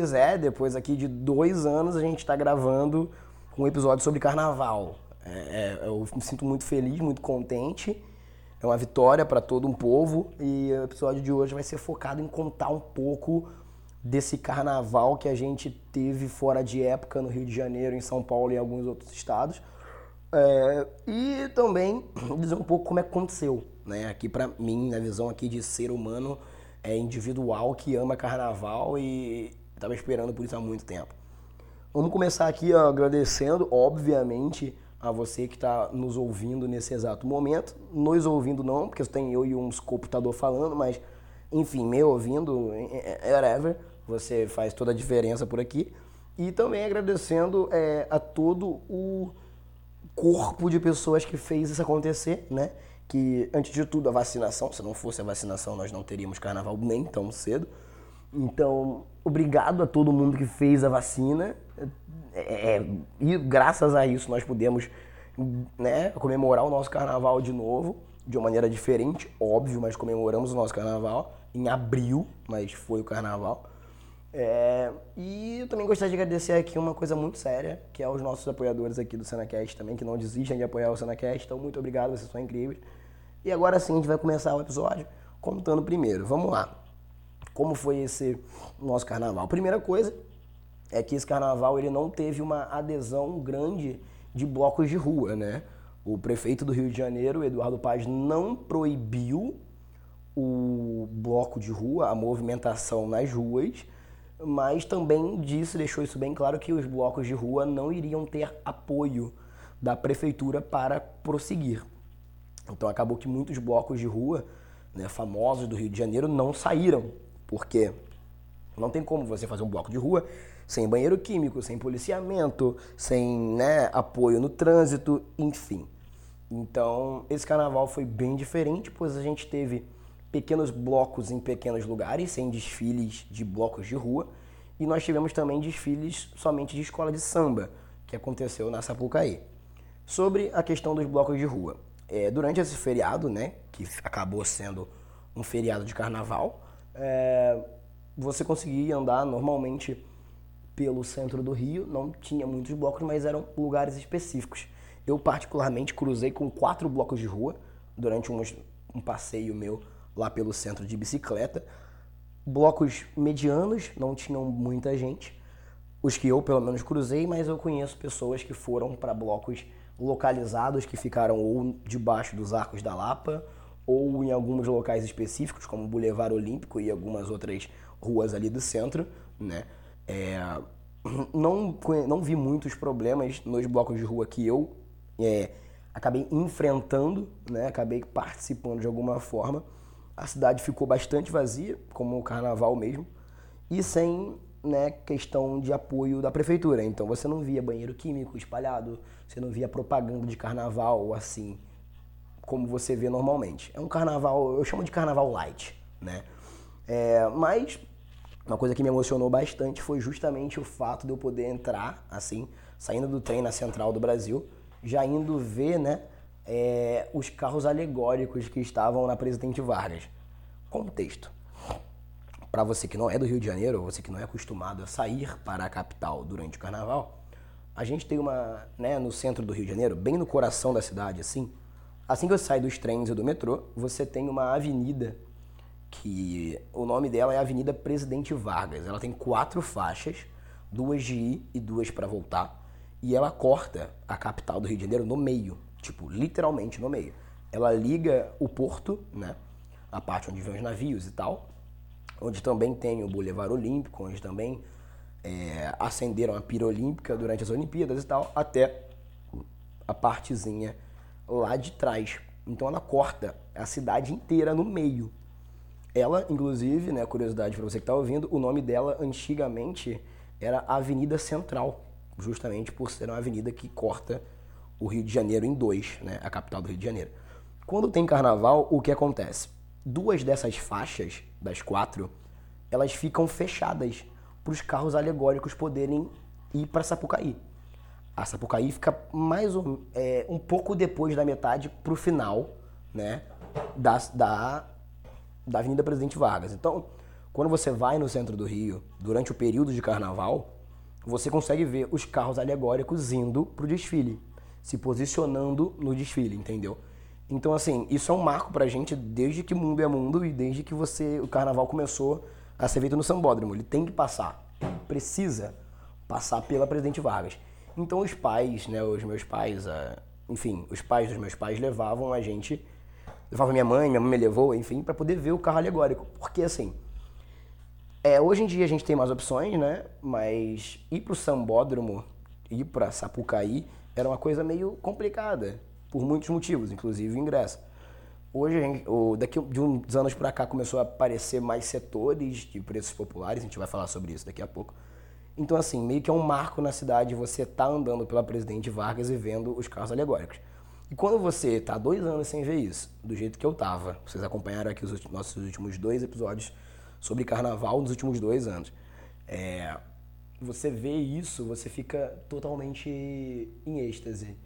Pois é, depois aqui de dois anos a gente está gravando um episódio sobre carnaval. É, é, eu me sinto muito feliz, muito contente. É uma vitória para todo um povo e o episódio de hoje vai ser focado em contar um pouco desse carnaval que a gente teve fora de época no Rio de Janeiro, em São Paulo e em alguns outros estados. É, e também dizer um pouco como é que aconteceu, né? Aqui para mim, na visão aqui de ser humano é individual que ama carnaval e estava esperando por isso há muito tempo. Vamos começar aqui ó, agradecendo, obviamente, a você que está nos ouvindo nesse exato momento. Nos ouvindo não, porque tem eu e um computador falando, mas enfim, me ouvindo, whatever, você faz toda a diferença por aqui. E também agradecendo é, a todo o corpo de pessoas que fez isso acontecer, né? Que, antes de tudo, a vacinação. Se não fosse a vacinação, nós não teríamos carnaval nem tão cedo. Então, obrigado a todo mundo que fez a vacina. É, é, e graças a isso nós pudemos né, comemorar o nosso carnaval de novo, de uma maneira diferente, óbvio, mas comemoramos o nosso carnaval em abril, mas foi o carnaval. É, e eu também gostaria de agradecer aqui uma coisa muito séria, que é os nossos apoiadores aqui do Senacast também, que não desistem de apoiar o Senacast. Então, muito obrigado, vocês são incríveis. E agora sim, a gente vai começar o episódio contando primeiro. Vamos lá. Como foi esse nosso carnaval? Primeira coisa é que esse carnaval ele não teve uma adesão grande de blocos de rua, né? O prefeito do Rio de Janeiro, Eduardo Paz, não proibiu o bloco de rua, a movimentação nas ruas, mas também disse, deixou isso bem claro, que os blocos de rua não iriam ter apoio da prefeitura para prosseguir. Então acabou que muitos blocos de rua, né, famosos do Rio de Janeiro, não saíram, porque não tem como você fazer um bloco de rua sem banheiro químico, sem policiamento, sem né, apoio no trânsito, enfim. Então esse carnaval foi bem diferente, pois a gente teve pequenos blocos em pequenos lugares, sem desfiles de blocos de rua. E nós tivemos também desfiles somente de escola de samba, que aconteceu na Sapucaí. Sobre a questão dos blocos de rua. É, durante esse feriado, né, que acabou sendo um feriado de carnaval, é, você conseguia andar normalmente pelo centro do Rio. Não tinha muitos blocos, mas eram lugares específicos. Eu, particularmente, cruzei com quatro blocos de rua durante um, um passeio meu lá pelo centro de bicicleta. Blocos medianos, não tinham muita gente. Os que eu, pelo menos, cruzei, mas eu conheço pessoas que foram para blocos localizados, que ficaram ou debaixo dos arcos da Lapa, ou em alguns locais específicos, como o Boulevard Olímpico e algumas outras ruas ali do centro, né? É, não, não vi muitos problemas nos blocos de rua que eu é, acabei enfrentando, né? Acabei participando de alguma forma a cidade ficou bastante vazia, como o carnaval mesmo, e sem né, questão de apoio da prefeitura. Então você não via banheiro químico espalhado, você não via propaganda de carnaval assim, como você vê normalmente. É um carnaval, eu chamo de carnaval light, né? É, mas uma coisa que me emocionou bastante foi justamente o fato de eu poder entrar, assim, saindo do trem na Central do Brasil, já indo ver, né, é, os carros alegóricos que estavam na Presidente Vargas. Contexto. Para você que não é do Rio de Janeiro, você que não é acostumado a sair para a capital durante o carnaval, a gente tem uma, né, no centro do Rio de Janeiro, bem no coração da cidade, assim, assim que você sai dos trens e do metrô, você tem uma avenida que o nome dela é Avenida Presidente Vargas. Ela tem quatro faixas, duas de ir e duas para voltar, e ela corta a capital do Rio de Janeiro no meio tipo, literalmente no meio. Ela liga o porto, né? A parte onde vem os navios e tal, onde também tem o Boulevard Olímpico, onde também é, acenderam a pira olímpica durante as Olimpíadas e tal, até a partezinha lá de trás. Então ela corta a cidade inteira no meio. Ela, inclusive, né, curiosidade para você que está ouvindo, o nome dela antigamente era Avenida Central, justamente por ser uma avenida que corta o Rio de Janeiro em dois, né? A capital do Rio de Janeiro. Quando tem carnaval, o que acontece? Duas dessas faixas, das quatro, elas ficam fechadas para os carros alegóricos poderem ir para Sapucaí. A Sapucaí fica mais um, é, um pouco depois da metade para o final, né? Da, da, da Avenida Presidente Vargas. Então, Quando você vai no centro do Rio, durante o período de carnaval, você consegue ver os carros alegóricos indo pro desfile, se posicionando no desfile, entendeu? Então, assim, isso é um marco pra gente desde que mundo é mundo e desde que você o carnaval começou a ser feito no Sambódromo. Ele tem que passar, precisa passar pela Presidente Vargas. Então, os pais, né, os meus pais, enfim, os pais dos meus pais levavam a gente, levavam minha mãe, minha mãe me levou, enfim, para poder ver o carro alegórico. Porque, assim, é, hoje em dia a gente tem mais opções, né? Mas ir pro Sambódromo, ir pra Sapucaí, era uma coisa meio complicada, por muitos motivos, inclusive o ingresso. Hoje, gente, daqui de uns anos para cá, começou a aparecer mais setores de preços populares, a gente vai falar sobre isso daqui a pouco. Então, assim, meio que é um marco na cidade você tá andando pela Presidente Vargas e vendo os carros alegóricos. E quando você tá dois anos sem ver isso, do jeito que eu tava, vocês acompanharam aqui os nossos últimos dois episódios sobre carnaval nos últimos dois anos. É, você vê isso, você fica totalmente em êxtase.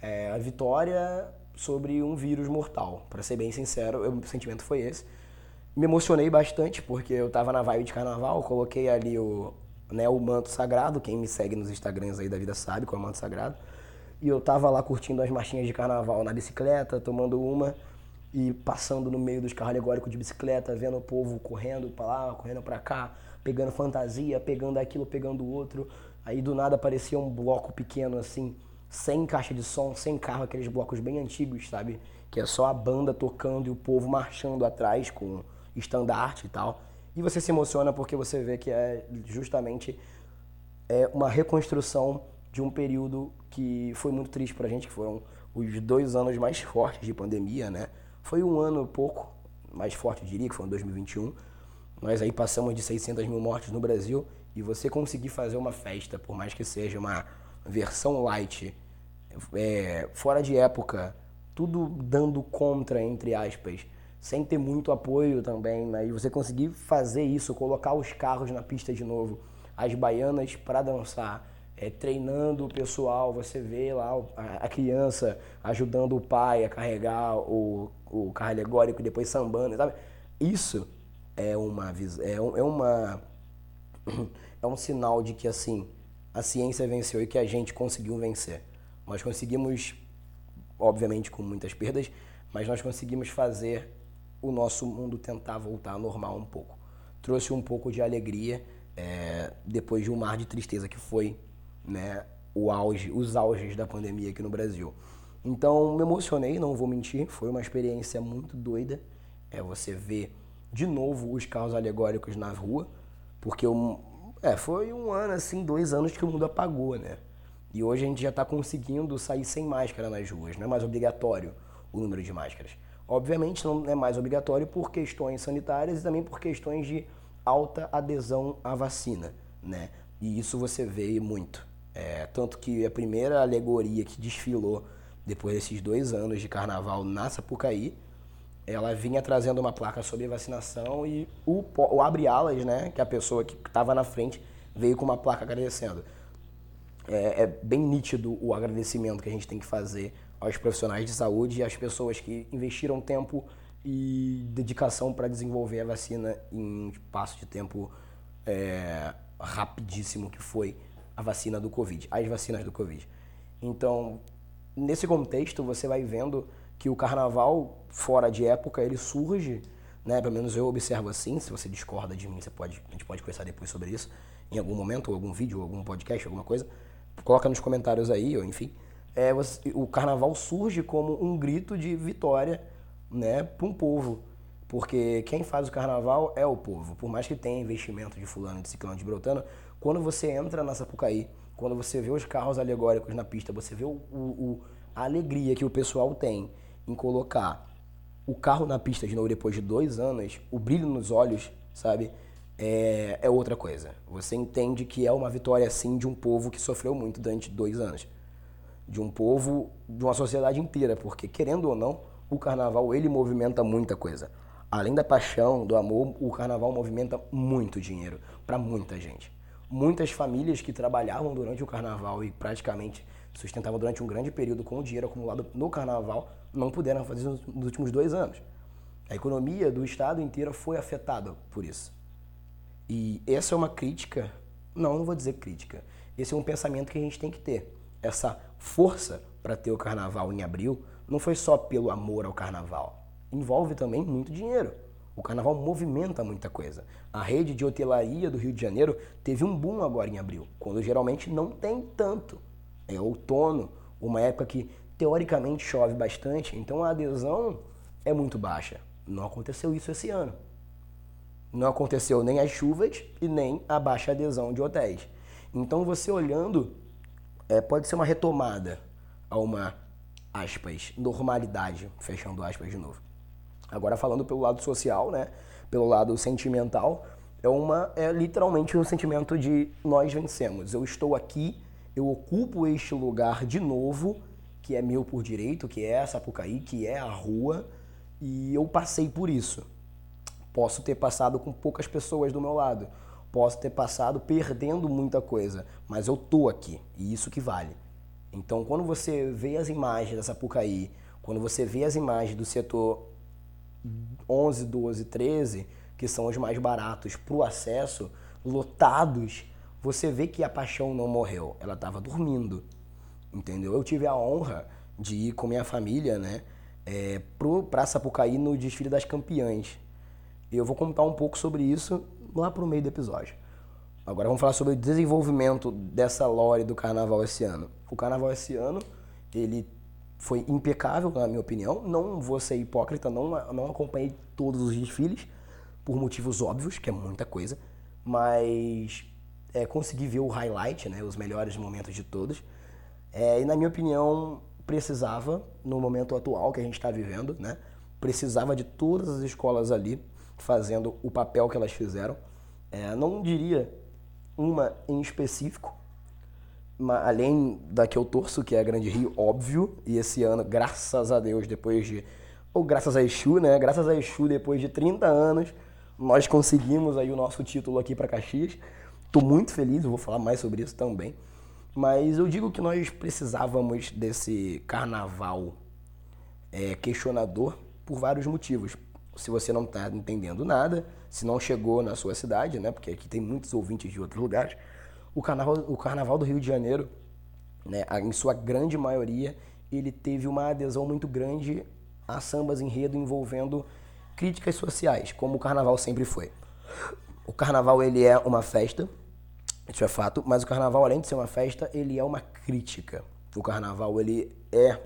É, a vitória sobre um vírus mortal. Para ser bem sincero, o sentimento foi esse. Me emocionei bastante porque eu tava na vibe de carnaval, coloquei ali o, né, o manto sagrado, quem me segue nos Instagrams aí da vida sabe qual é o manto sagrado. E eu tava lá curtindo as marchinhas de carnaval na bicicleta, tomando uma e passando no meio dos carros alegóricos de bicicleta, vendo o povo correndo para lá, correndo para cá, pegando fantasia, pegando aquilo, pegando o outro. Aí do nada aparecia um bloco pequeno assim, sem caixa de som, sem carro, aqueles blocos bem antigos, sabe? Que é só a banda tocando e o povo marchando atrás com estandarte e tal. E você se emociona porque você vê que é justamente é uma reconstrução de um período que foi muito triste pra gente, que foram os dois anos mais fortes de pandemia, né? Foi um ano pouco mais forte, eu diria, que foi em 2021. Nós aí passamos de 600 mil mortes no Brasil e você conseguir fazer uma festa, por mais que seja uma versão light, é, fora de época, tudo dando contra, entre aspas, sem ter muito apoio também, né? você conseguir fazer isso, colocar os carros na pista de novo, as baianas para dançar, é, treinando o pessoal, você vê lá a, a, criança ajudando o pai a carregar o, o carro alegórico e depois sambando, sabe? Isso é uma é, um, é uma é um sinal de que assim a ciência venceu e que a gente conseguiu vencer. Nós conseguimos, obviamente com muitas perdas, mas nós conseguimos fazer o nosso mundo tentar voltar normal um pouco. Trouxe um pouco de alegria é, depois de um mar de tristeza que foi né, o auge, os auges da pandemia aqui no Brasil. Então me emocionei, não vou mentir, foi uma experiência muito doida. É você ver de novo os carros alegóricos na rua, porque eu, é, foi um ano, assim, dois anos que o mundo apagou, né? E hoje a gente já está conseguindo sair sem máscara nas ruas, não é mais obrigatório o número de máscaras. Obviamente não é mais obrigatório por questões sanitárias e também por questões de alta adesão à vacina, né? E isso você vê muito. É, tanto que a primeira alegoria que desfilou depois desses dois anos de carnaval na Sapucaí, ela vinha trazendo uma placa sobre vacinação e o, o abre alas, né, que a pessoa que estava na frente veio com uma placa agradecendo. É, é, bem nítido o agradecimento que a gente tem que fazer aos profissionais de saúde e às pessoas que investiram tempo e dedicação para desenvolver a vacina em um espaço de tempo é, rapidíssimo que foi a vacina do Covid, as vacinas do Covid. Então, nesse contexto, você vai vendo que o carnaval fora de época ele surge, né? Pelo menos eu observo assim. Se você discorda de mim, você pode, a gente pode conversar depois sobre isso, em algum momento, ou algum vídeo, ou algum podcast, alguma coisa. Coloca nos comentários aí, ou enfim. É, o carnaval surge como um grito de vitória, né, para um povo. Porque quem faz o carnaval é o povo. Por mais que tenha investimento de fulano, de ciclano, de brotano, quando você entra na Sapucaí, quando você vê os carros alegóricos na pista, você vê o, o, a alegria que o pessoal tem em colocar o carro na pista de novo depois de dois anos, o brilho nos olhos, sabe? É, é outra coisa. Você entende que é uma vitória, sim, de um povo que sofreu muito durante dois anos. De um povo, de uma sociedade inteira, porque, querendo ou não, o carnaval, ele movimenta muita coisa. Além da paixão, do amor, o carnaval movimenta muito dinheiro para muita gente. Muitas famílias que trabalhavam durante o carnaval e praticamente sustentavam durante um grande período com o dinheiro acumulado no carnaval não puderam fazer nos últimos dois anos. A economia do estado inteiro foi afetada por isso. E essa é uma crítica, não, não vou dizer crítica, esse é um pensamento que a gente tem que ter. Essa força para ter o carnaval em abril não foi só pelo amor ao carnaval, envolve também muito dinheiro. O carnaval movimenta muita coisa. A rede de hotelaria do Rio de Janeiro teve um boom agora em abril, quando geralmente não tem tanto. É outono, uma época que teoricamente chove bastante, então a adesão é muito baixa. Não aconteceu isso esse ano. Não aconteceu nem as chuvas e nem a baixa adesão de hotéis. Então você olhando, é, pode ser uma retomada a uma, aspas, normalidade, fechando aspas de novo. Agora falando pelo lado social, né, pelo lado sentimental, é uma é literalmente um sentimento de nós vencemos. Eu estou aqui, eu ocupo este lugar de novo, que é meu por direito, que é a Sapucaí, que é a rua, e eu passei por isso. Posso ter passado com poucas pessoas do meu lado, posso ter passado perdendo muita coisa, mas eu tô aqui, e isso que vale. Então, quando você vê as imagens da Sapucaí, quando você vê as imagens do setor 11, 12, 13, que são os mais baratos para o acesso, lotados, você vê que a paixão não morreu, ela estava dormindo, entendeu? Eu tive a honra de ir com minha família, né, é, para Sapucaí no desfile das campeãs. Eu vou contar um pouco sobre isso lá para o meio do episódio. Agora vamos falar sobre o desenvolvimento dessa lore do carnaval esse ano. O carnaval esse ano, ele foi impecável, na minha opinião. Não vou ser hipócrita, não, não acompanhei todos os desfiles, por motivos óbvios, que é muita coisa, mas é, consegui ver o highlight, né, os melhores momentos de todos. É, e na minha opinião, precisava, no momento atual que a gente está vivendo, né, precisava de todas as escolas ali fazendo o papel que elas fizeram. É, não diria uma em específico, além da que eu torço, que é a Grande Rio, óbvio, e esse ano, graças a Deus, depois de. Ou graças a Exu, né? Graças a Exu, depois de 30 anos, nós conseguimos aí o nosso título aqui para Caxias. Tô muito feliz, eu vou falar mais sobre isso também. Mas eu digo que nós precisávamos desse carnaval é, questionador por vários motivos. Se você não está entendendo nada, se não chegou na sua cidade, né? Porque aqui tem muitos ouvintes de outros lugares o carnaval, o carnaval do Rio de Janeiro, né, em sua grande maioria, ele teve uma adesão muito grande a sambas enredo envolvendo críticas sociais, como o carnaval sempre foi. O carnaval ele é uma festa, isso é fato, mas o carnaval além de ser uma festa, ele é uma crítica. O carnaval ele é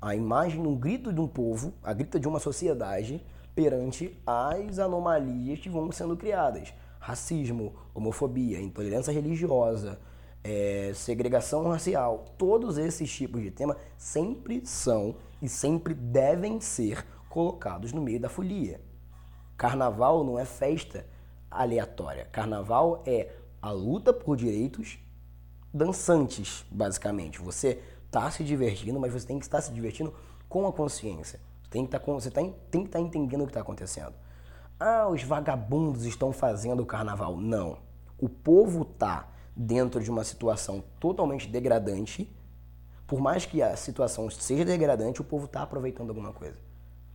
a imagem, um grito de um povo, a grita de uma sociedade perante as anomalias que vão sendo criadas racismo, homofobia, intolerância religiosa, é, segregação racial, todos esses tipos de tema sempre são e sempre devem ser colocados no meio da folia. Carnaval não é festa aleatória. Carnaval é a luta por direitos dançantes, basicamente. Você está se divertindo, mas você tem que estar se divertindo com a consciência. Tem que estar, tá você tem, que estar tá entendendo o que está acontecendo. Ah, os vagabundos estão fazendo o carnaval. Não. O povo tá dentro de uma situação totalmente degradante. Por mais que a situação seja degradante, o povo tá aproveitando alguma coisa.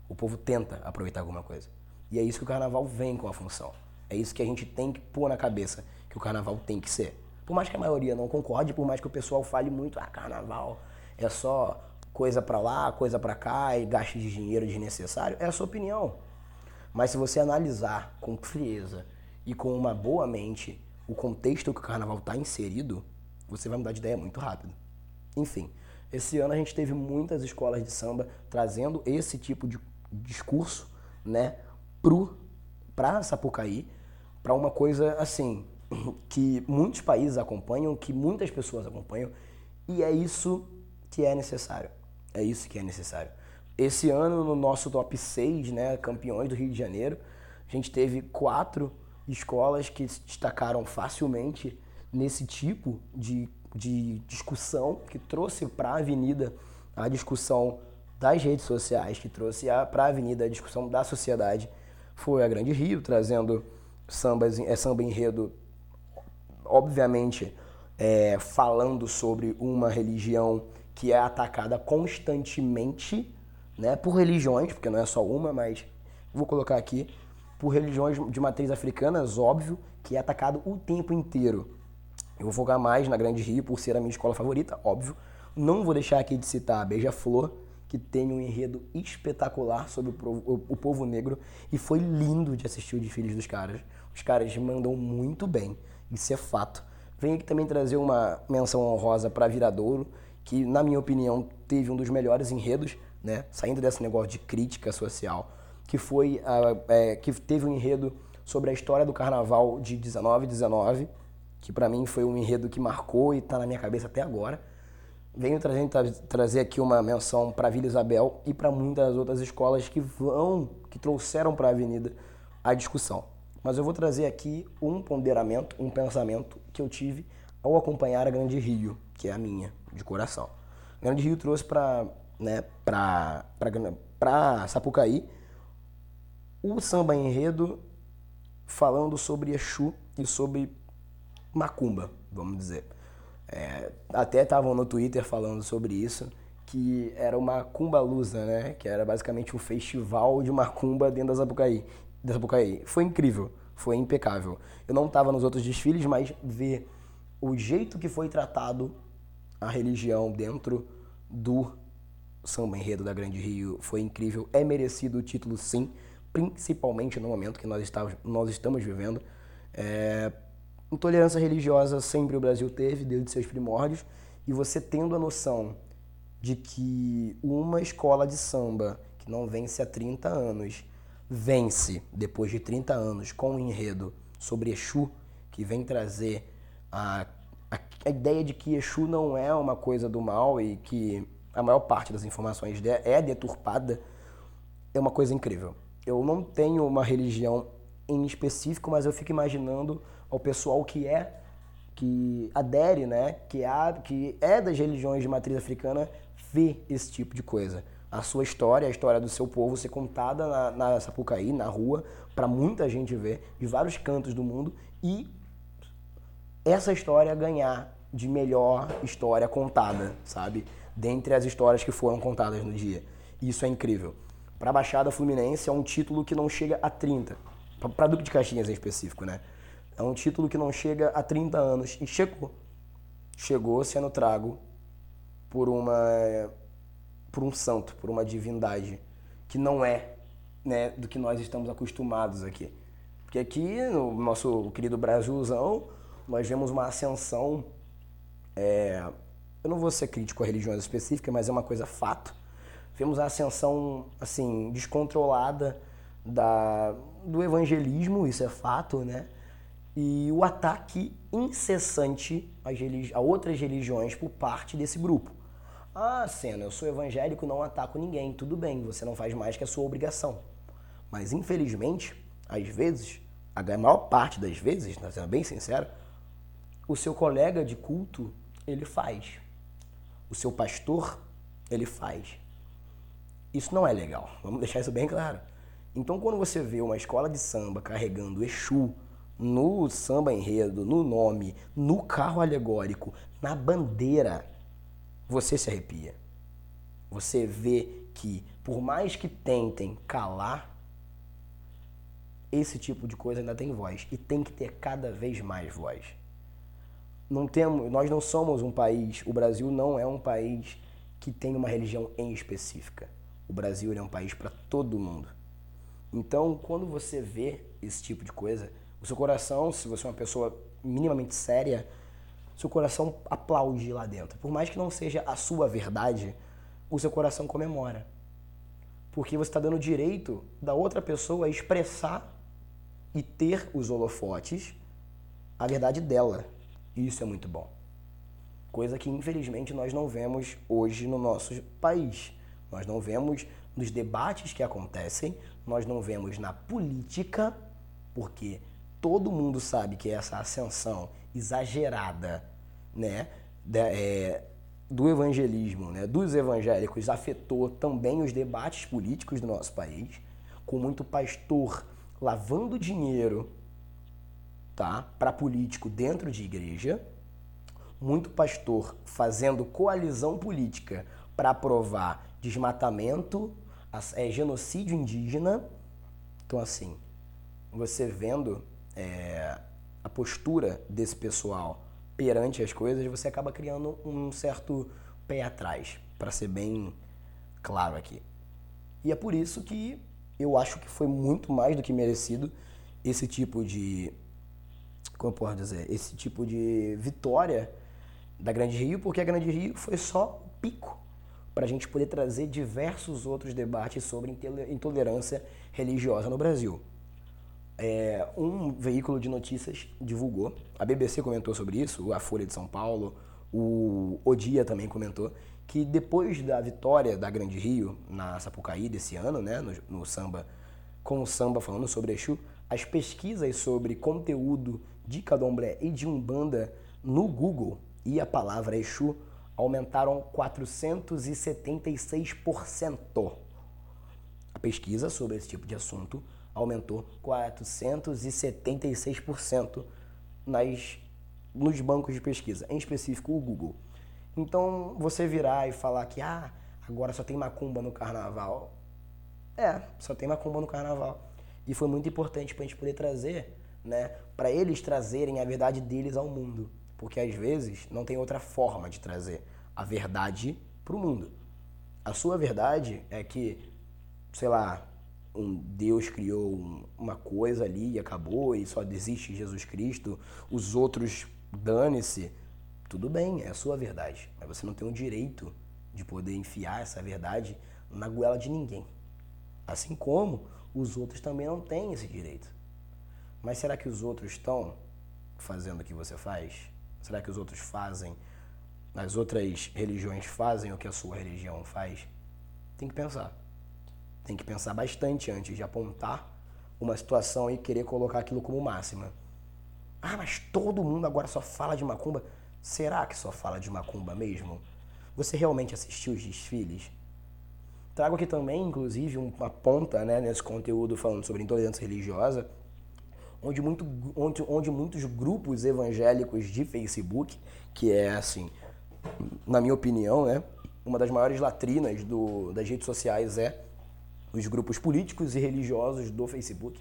O povo tenta aproveitar alguma coisa. E é isso que o carnaval vem com a função. É isso que a gente tem que pôr na cabeça que o carnaval tem que ser. Por mais que a maioria não concorde, por mais que o pessoal fale muito, ah, carnaval é só coisa para lá, coisa para cá e gaste de dinheiro desnecessário, é a sua opinião. Mas se você analisar com frieza e com uma boa mente o contexto que o carnaval está inserido, você vai mudar de ideia muito rápido. Enfim, esse ano a gente teve muitas escolas de samba trazendo esse tipo de discurso, né, pro para Sapucaí, para uma coisa assim que muitos países acompanham, que muitas pessoas acompanham, e é isso que é necessário. É isso que é necessário. Esse ano, no nosso top 6, né, campeões do Rio de Janeiro, a gente teve quatro escolas que se destacaram facilmente nesse tipo de, de discussão, que trouxe para a avenida a discussão das redes sociais, que trouxe para a avenida a discussão da sociedade. Foi a Grande Rio, trazendo sambas, é, samba enredo, obviamente, é, falando sobre uma religião que é atacada constantemente né, por religiões, porque não é só uma, mas vou colocar aqui por religiões de matriz africanas, óbvio, que é atacado o tempo inteiro. Eu vou focar mais na Grande Rio por ser a minha escola favorita, óbvio. Não vou deixar aqui de citar a Beija-Flor, que tem um enredo espetacular sobre o povo negro e foi lindo de assistir o desfile dos caras. Os caras mandam muito bem, isso é fato. Venho aqui também trazer uma menção honrosa para Viradouro, que, na minha opinião, teve um dos melhores enredos, né? saindo desse negócio de crítica social, que foi uh, é, que teve um enredo sobre a história do carnaval de 19 19, que para mim foi um enredo que marcou e está na minha cabeça até agora. Venho trazendo, tra trazer aqui uma menção para Vila Isabel e para muitas outras escolas que vão, que trouxeram para a Avenida a discussão. Mas eu vou trazer aqui um ponderamento, um pensamento que eu tive ao acompanhar a Grande Rio, que é a minha, de coração. A Grande Rio trouxe para né, para Sapucaí o samba enredo falando sobre Exu e sobre Macumba, vamos dizer. É, até estavam no Twitter falando sobre isso, que era uma Cumba Lusa, né? Que era basicamente um festival de macumba dentro da Sapucaí. Da. Foi incrível, foi impecável. Eu não estava nos outros desfiles, mas ver o jeito que foi tratado a religião dentro do samba enredo da Grande Rio foi incrível. É merecido o título, sim, principalmente no momento que nós estamos, nós estamos vivendo. É, intolerância religiosa sempre o Brasil teve, desde seus primórdios, e você tendo a noção de que uma escola de samba que não vence há 30 anos, vence depois de 30 anos com um enredo sobre Exu, que vem trazer a, a, a ideia de que Exu não é uma coisa do mal e que a maior parte das informações é deturpada, é uma coisa incrível. Eu não tenho uma religião em específico, mas eu fico imaginando ao pessoal que é que adere, né, que é, que é das religiões de matriz africana, ver esse tipo de coisa. A sua história, a história do seu povo ser contada na, na Sapucaí, na rua, para muita gente ver, de vários cantos do mundo, e essa história ganhar de melhor história contada, sabe? dentre as histórias que foram contadas no dia. Isso é incrível. Para a Baixada Fluminense é um título que não chega a 30. Para Duque de Caxias em específico, né? É um título que não chega a 30 anos e chegou. Chegou sendo trago por uma por um santo, por uma divindade que não é, né, do que nós estamos acostumados aqui. Porque aqui no nosso querido Brasilzão, nós vemos uma ascensão é, eu não vou ser crítico a religiões específicas, mas é uma coisa fato. Vemos a ascensão assim descontrolada da, do evangelismo, isso é fato, né? E o ataque incessante a outras religiões por parte desse grupo. Ah, Senna, eu sou evangélico, não ataco ninguém. Tudo bem, você não faz mais que a sua obrigação. Mas infelizmente, às vezes, a maior parte das vezes, sendo bem sincero, o seu colega de culto ele faz o seu pastor, ele faz. Isso não é legal. Vamos deixar isso bem claro. Então, quando você vê uma escola de samba carregando Exu no samba enredo, no nome, no carro alegórico, na bandeira, você se arrepia. Você vê que, por mais que tentem calar, esse tipo de coisa ainda tem voz e tem que ter cada vez mais voz não temos, nós não somos um país, o Brasil não é um país que tem uma religião em específica. O Brasil é um país para todo mundo. Então, quando você vê esse tipo de coisa, o seu coração, se você é uma pessoa minimamente séria, seu coração aplaude lá dentro. Por mais que não seja a sua verdade, o seu coração comemora. Porque você está dando direito da outra pessoa a expressar e ter os holofotes a verdade dela. Isso é muito bom. Coisa que infelizmente nós não vemos hoje no nosso país. Nós não vemos nos debates que acontecem, nós não vemos na política, porque todo mundo sabe que essa ascensão exagerada, né, é, do evangelismo, né, dos evangélicos afetou também os debates políticos do nosso país, com muito pastor lavando dinheiro tá? para político dentro de igreja, muito pastor fazendo coalizão política para aprovar desmatamento, é, genocídio indígena. Então, assim, você vendo é, a postura desse pessoal perante as coisas, você acaba criando um certo pé atrás, para ser bem claro aqui. E é por isso que eu acho que foi muito mais do que merecido esse tipo de. Como eu posso dizer? Esse tipo de vitória da Grande Rio, porque a Grande Rio foi só o pico para a gente poder trazer diversos outros debates sobre intolerância religiosa no Brasil. É, um veículo de notícias divulgou, a BBC comentou sobre isso, a Folha de São Paulo, o O Dia também comentou, que depois da vitória da Grande Rio na Sapucaí desse ano, né, no, no samba, com o samba falando sobre Exu, as pesquisas sobre conteúdo de Cadomblé e de Umbanda no Google e a palavra Exu aumentaram 476%. A pesquisa sobre esse tipo de assunto aumentou 476% nas, nos bancos de pesquisa, em específico o Google. Então, você virar e falar que ah, agora só tem macumba no carnaval. É, só tem macumba no carnaval. E foi muito importante para a gente poder trazer, né, para eles trazerem a verdade deles ao mundo. Porque às vezes não tem outra forma de trazer a verdade para o mundo. A sua verdade é que, sei lá, um Deus criou uma coisa ali e acabou e só desiste Jesus Cristo, os outros dane-se. Tudo bem, é a sua verdade, mas você não tem o direito de poder enfiar essa verdade na goela de ninguém. Assim como os outros também não têm esse direito. Mas será que os outros estão fazendo o que você faz? Será que os outros fazem, as outras religiões fazem o que a sua religião faz? Tem que pensar. Tem que pensar bastante antes de apontar uma situação e querer colocar aquilo como máxima. Ah, mas todo mundo agora só fala de macumba. Será que só fala de macumba mesmo? Você realmente assistiu os desfiles? Trago aqui também, inclusive, uma ponta né, nesse conteúdo falando sobre intolerância religiosa, onde, muito, onde, onde muitos grupos evangélicos de Facebook, que é assim, na minha opinião, né, uma das maiores latrinas do, das redes sociais é os grupos políticos e religiosos do Facebook,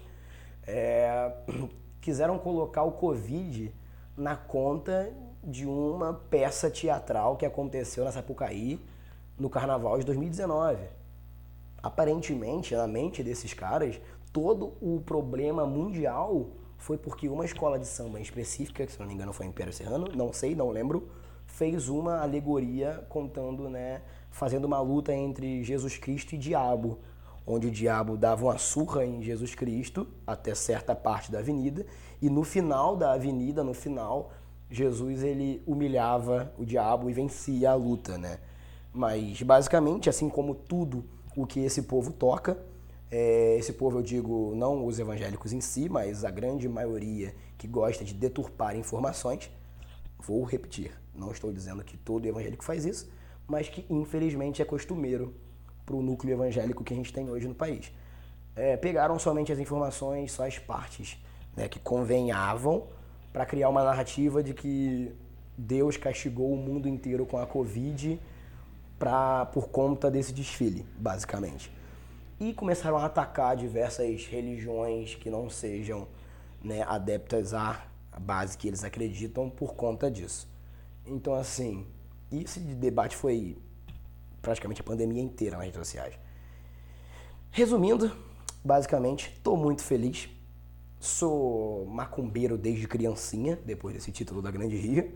é, quiseram colocar o Covid na conta de uma peça teatral que aconteceu na Sapucaí no Carnaval de 2019. Aparentemente, na mente desses caras, todo o problema mundial foi porque uma escola de samba específica, que se não me engano foi Império Serrano, não sei, não lembro, fez uma alegoria contando, né, fazendo uma luta entre Jesus Cristo e diabo, onde o diabo dava uma surra em Jesus Cristo até certa parte da avenida e no final da avenida, no final, Jesus ele humilhava o diabo e vencia a luta, né? Mas basicamente, assim como tudo o que esse povo toca, é, esse povo eu digo não os evangélicos em si, mas a grande maioria que gosta de deturpar informações, vou repetir, não estou dizendo que todo evangélico faz isso, mas que infelizmente é costumeiro para o núcleo evangélico que a gente tem hoje no país. É, pegaram somente as informações, só as partes né, que convenhavam para criar uma narrativa de que Deus castigou o mundo inteiro com a Covid pra, por conta desse desfile, basicamente. E começaram a atacar diversas religiões que não sejam né, adeptas à base que eles acreditam por conta disso. Então, assim, esse debate foi praticamente a pandemia inteira nas redes sociais. Resumindo, basicamente, estou muito feliz Sou macumbeiro desde criancinha, depois desse título da Grande Rio,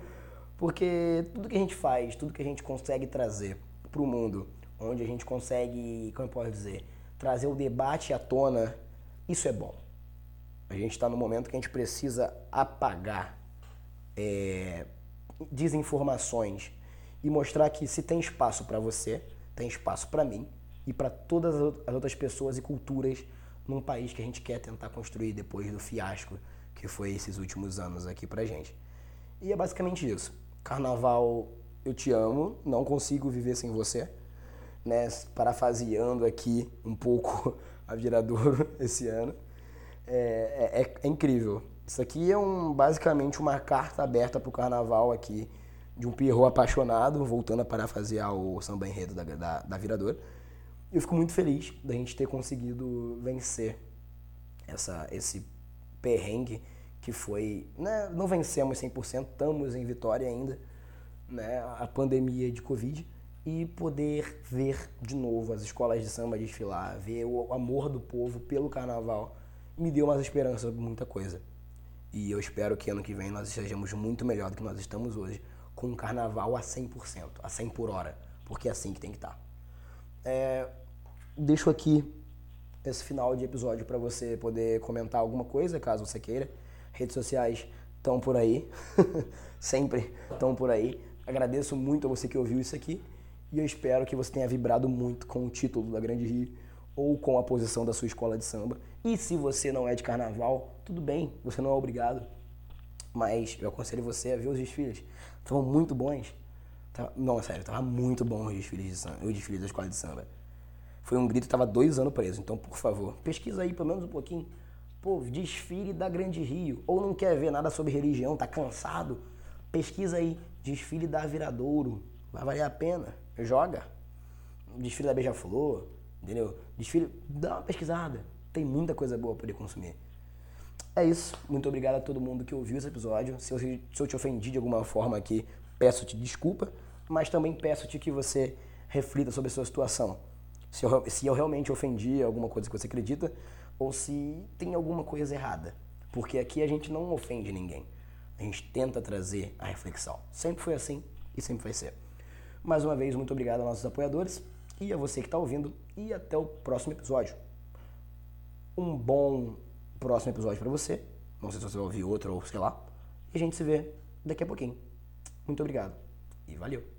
porque tudo que a gente faz, tudo que a gente consegue trazer para o mundo, onde a gente consegue, como eu posso dizer, trazer o debate à tona, isso é bom. A gente está no momento que a gente precisa apagar é, desinformações e mostrar que se tem espaço para você, tem espaço para mim e para todas as outras pessoas e culturas num país que a gente quer tentar construir depois do fiasco que foi esses últimos anos aqui pra gente. E é basicamente isso. Carnaval, eu te amo, não consigo viver sem você. Né? Parafaseando aqui um pouco a Viradouro esse ano. É, é, é, incrível. Isso aqui é um, basicamente uma carta aberta pro carnaval aqui de um Pierrot apaixonado, voltando a parafasear o samba enredo da, da, da Viradouro eu fico muito feliz da gente ter conseguido vencer essa, esse perrengue que foi, né, não vencemos 100%, estamos em vitória ainda, né, a pandemia de Covid e poder ver de novo as escolas de samba desfilar, ver o amor do povo pelo carnaval, me deu mais esperança sobre muita coisa. E eu espero que ano que vem nós estejamos muito melhor do que nós estamos hoje, com um carnaval a 100%, a 100 por hora, porque é assim que tem que estar. Tá. É, deixo aqui esse final de episódio para você poder comentar alguma coisa, caso você queira. Redes sociais estão por aí, sempre estão por aí. Agradeço muito a você que ouviu isso aqui e eu espero que você tenha vibrado muito com o título da Grande Rio ou com a posição da sua escola de samba. E se você não é de carnaval, tudo bem, você não é obrigado. Mas eu aconselho você a ver os desfiles. Estavam muito bons. Não, é sério, tava muito bom os desfiles, de samba, os desfiles da escola de samba. Foi um grito, tava dois anos preso. Então, por favor, pesquisa aí pelo menos um pouquinho. Pô, desfile da Grande Rio. Ou não quer ver nada sobre religião, tá cansado? Pesquisa aí, desfile da Viradouro. Vai valer a pena. Joga. Desfile da Beija-Flor, entendeu? Desfile, dá uma pesquisada. Tem muita coisa boa pra poder consumir. É isso. Muito obrigado a todo mundo que ouviu esse episódio. Se eu, se eu te ofendi de alguma forma aqui, peço-te desculpa, mas também peço-te que você reflita sobre a sua situação. Se eu, se eu realmente ofendi alguma coisa que você acredita, ou se tem alguma coisa errada. Porque aqui a gente não ofende ninguém. A gente tenta trazer a reflexão. Sempre foi assim e sempre vai ser. Mais uma vez, muito obrigado aos nossos apoiadores e a você que está ouvindo. E até o próximo episódio. Um bom próximo episódio para você. Não sei se você vai ouvir outro ou sei lá. E a gente se vê daqui a pouquinho. Muito obrigado e valeu!